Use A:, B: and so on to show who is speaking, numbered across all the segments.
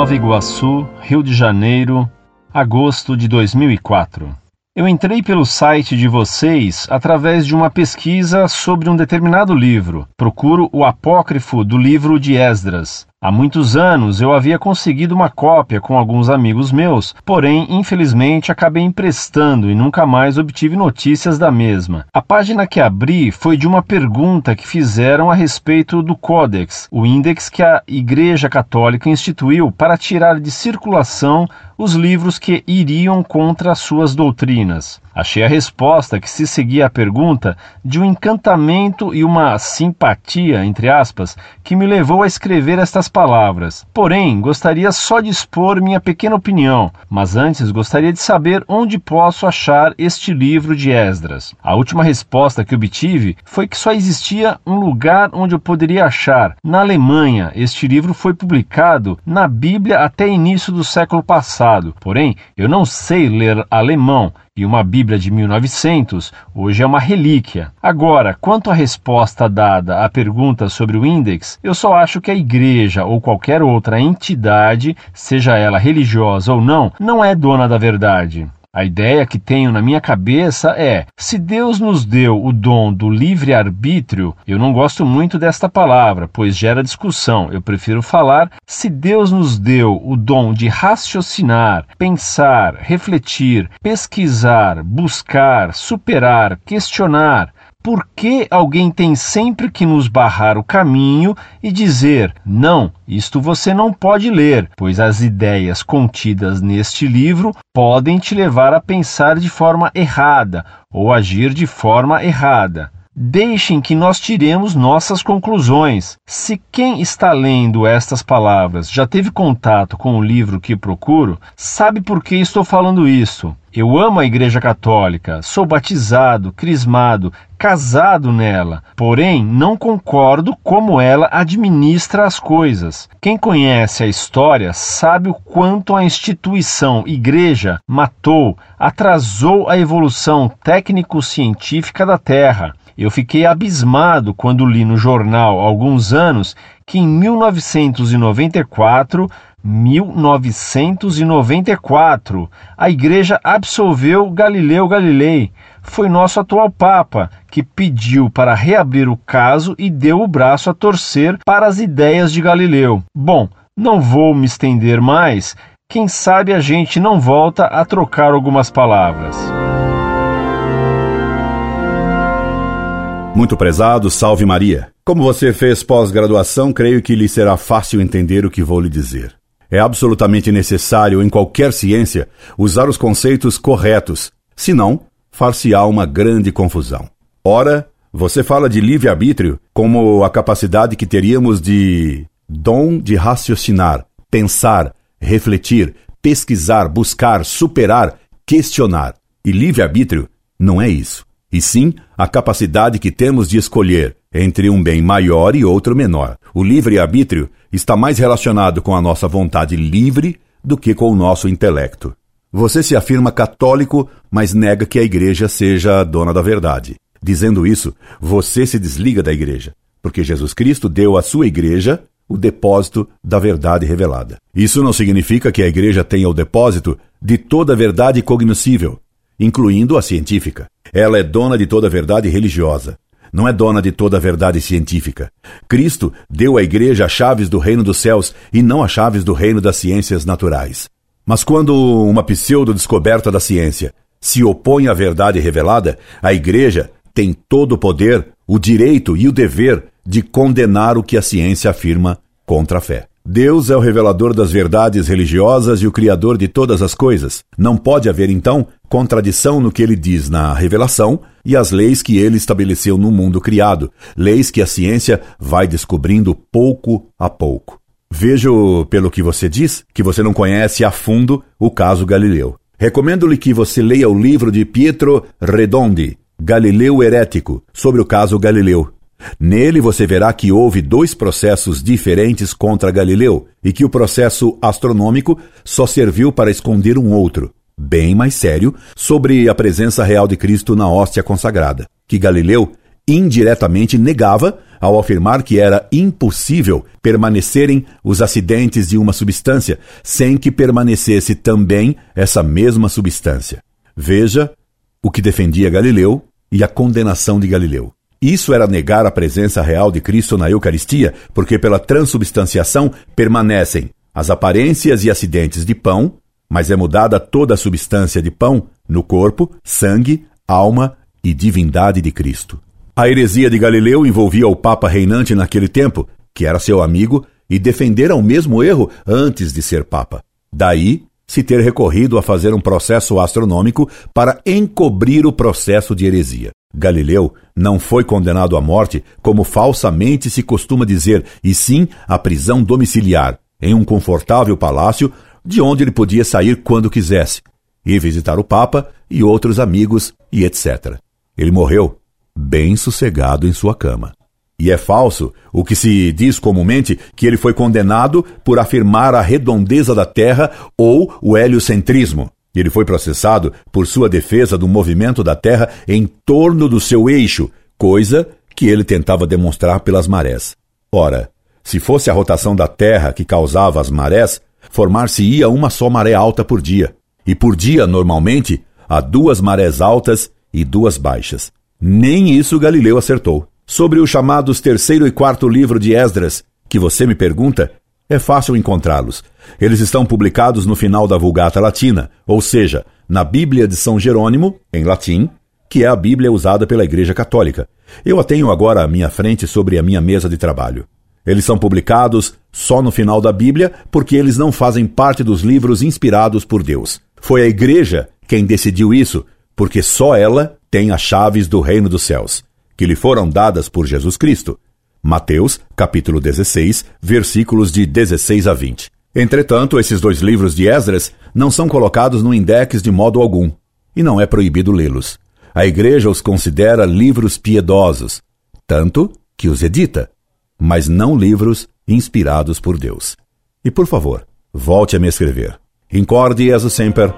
A: Nova Iguaçu, Rio de Janeiro, agosto de 2004. Eu entrei pelo site de vocês através de uma pesquisa sobre um determinado livro. Procuro o apócrifo do livro de Esdras. Há muitos anos eu havia conseguido uma cópia com alguns amigos meus, porém, infelizmente, acabei emprestando e nunca mais obtive notícias da mesma. A página que abri foi de uma pergunta que fizeram a respeito do Codex, o índex que a Igreja Católica instituiu para tirar de circulação os livros que iriam contra suas doutrinas. Achei a resposta que se seguia à pergunta de um encantamento e uma simpatia, entre aspas, que me levou a escrever estas palavras. Porém, gostaria só de expor minha pequena opinião, mas antes gostaria de saber onde posso achar este livro de Esdras. A última resposta que obtive foi que só existia um lugar onde eu poderia achar. Na Alemanha, este livro foi publicado na Bíblia até início do século passado. Porém, eu não sei ler alemão e uma Bíblia de 1900 hoje é uma relíquia. Agora, quanto à resposta dada à pergunta sobre o índex, eu só acho que a igreja ou qualquer outra entidade, seja ela religiosa ou não, não é dona da verdade. A ideia que tenho na minha cabeça é: se Deus nos deu o dom do livre-arbítrio, eu não gosto muito desta palavra, pois gera discussão. Eu prefiro falar: se Deus nos deu o dom de raciocinar, pensar, refletir, pesquisar, buscar, superar, questionar, por que alguém tem sempre que nos barrar o caminho e dizer: não, isto você não pode ler, pois as ideias contidas neste livro podem te levar a pensar de forma errada ou agir de forma errada? Deixem que nós tiremos nossas conclusões. Se quem está lendo estas palavras já teve contato com o livro que procuro, sabe por que estou falando isso. Eu amo a Igreja Católica, sou batizado, crismado, casado nela, porém não concordo como ela administra as coisas. Quem conhece a história sabe o quanto a instituição Igreja matou, atrasou a evolução técnico-científica da Terra. Eu fiquei abismado quando li no jornal há alguns anos que em 1994 1994, a igreja absolveu Galileu Galilei. Foi nosso atual Papa que pediu para reabrir o caso e deu o braço a torcer para as ideias de Galileu. Bom, não vou me estender mais. Quem sabe a gente não volta a trocar algumas palavras.
B: Muito prezado, salve Maria. Como você fez pós-graduação, creio que lhe será fácil entender o que vou lhe dizer. É absolutamente necessário, em qualquer ciência, usar os conceitos corretos, senão, far-se-á uma grande confusão. Ora, você fala de livre-arbítrio como a capacidade que teríamos de dom de raciocinar, pensar, refletir, pesquisar, buscar, superar, questionar. E livre-arbítrio não é isso e sim a capacidade que temos de escolher entre um bem maior e outro menor. O livre-arbítrio está mais relacionado com a nossa vontade livre do que com o nosso intelecto. Você se afirma católico, mas nega que a igreja seja a dona da verdade. Dizendo isso, você se desliga da igreja, porque Jesus Cristo deu à sua igreja o depósito da verdade revelada. Isso não significa que a igreja tenha o depósito de toda a verdade cognoscível, incluindo a científica. Ela é dona de toda a verdade religiosa. Não é dona de toda a verdade científica. Cristo deu à igreja as chaves do reino dos céus e não as chaves do reino das ciências naturais. Mas quando uma pseudo-descoberta da ciência se opõe à verdade revelada, a igreja tem todo o poder, o direito e o dever de condenar o que a ciência afirma contra a fé. Deus é o revelador das verdades religiosas e o criador de todas as coisas. Não pode haver, então, contradição no que ele diz na revelação e as leis que ele estabeleceu no mundo criado, leis que a ciência vai descobrindo pouco a pouco. Vejo, pelo que você diz, que você não conhece a fundo o caso Galileu. Recomendo-lhe que você leia o livro de Pietro Redondi, Galileu Herético, sobre o caso Galileu. Nele você verá que houve dois processos diferentes contra Galileu e que o processo astronômico só serviu para esconder um outro, bem mais sério, sobre a presença real de Cristo na hóstia consagrada, que Galileu indiretamente negava, ao afirmar que era impossível permanecerem os acidentes de uma substância sem que permanecesse também essa mesma substância. Veja o que defendia Galileu e a condenação de Galileu. Isso era negar a presença real de Cristo na Eucaristia, porque pela transubstanciação permanecem as aparências e acidentes de pão, mas é mudada toda a substância de pão no corpo, sangue, alma e divindade de Cristo. A heresia de Galileu envolvia o Papa reinante naquele tempo, que era seu amigo, e defendera o mesmo erro antes de ser Papa. Daí se ter recorrido a fazer um processo astronômico para encobrir o processo de heresia. Galileu não foi condenado à morte, como falsamente se costuma dizer, e sim à prisão domiciliar, em um confortável palácio de onde ele podia sair quando quisesse, e visitar o Papa e outros amigos e etc. Ele morreu bem sossegado em sua cama. E é falso o que se diz comumente que ele foi condenado por afirmar a redondeza da Terra ou o heliocentrismo. Ele foi processado por sua defesa do movimento da Terra em torno do seu eixo, coisa que ele tentava demonstrar pelas marés. Ora, se fosse a rotação da Terra que causava as marés, formar-se-ia uma só maré alta por dia. E por dia, normalmente, há duas marés altas e duas baixas. Nem isso Galileu acertou. Sobre os chamados terceiro e quarto livro de Esdras, que você me pergunta, é fácil encontrá-los. Eles estão publicados no final da Vulgata Latina, ou seja, na Bíblia de São Jerônimo, em latim, que é a Bíblia usada pela Igreja Católica. Eu a tenho agora à minha frente sobre a minha mesa de trabalho. Eles são publicados só no final da Bíblia porque eles não fazem parte dos livros inspirados por Deus. Foi a Igreja quem decidiu isso, porque só ela tem as chaves do reino dos céus que lhe foram dadas por Jesus Cristo. Mateus, capítulo 16, versículos de 16 a 20. Entretanto, esses dois livros de Esdras não são colocados no index de modo algum, e não é proibido lê-los. A igreja os considera livros piedosos, tanto que os edita, mas não livros inspirados por Deus. E por favor, volte a me escrever. Incorde Jesus Semper,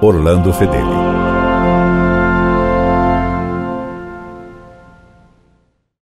B: Orlando Fedeli.